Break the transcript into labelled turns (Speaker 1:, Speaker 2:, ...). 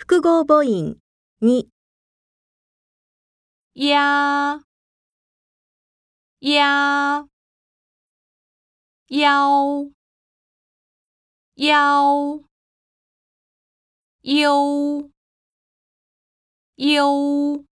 Speaker 1: 複合母音。に、
Speaker 2: やや腰腰よー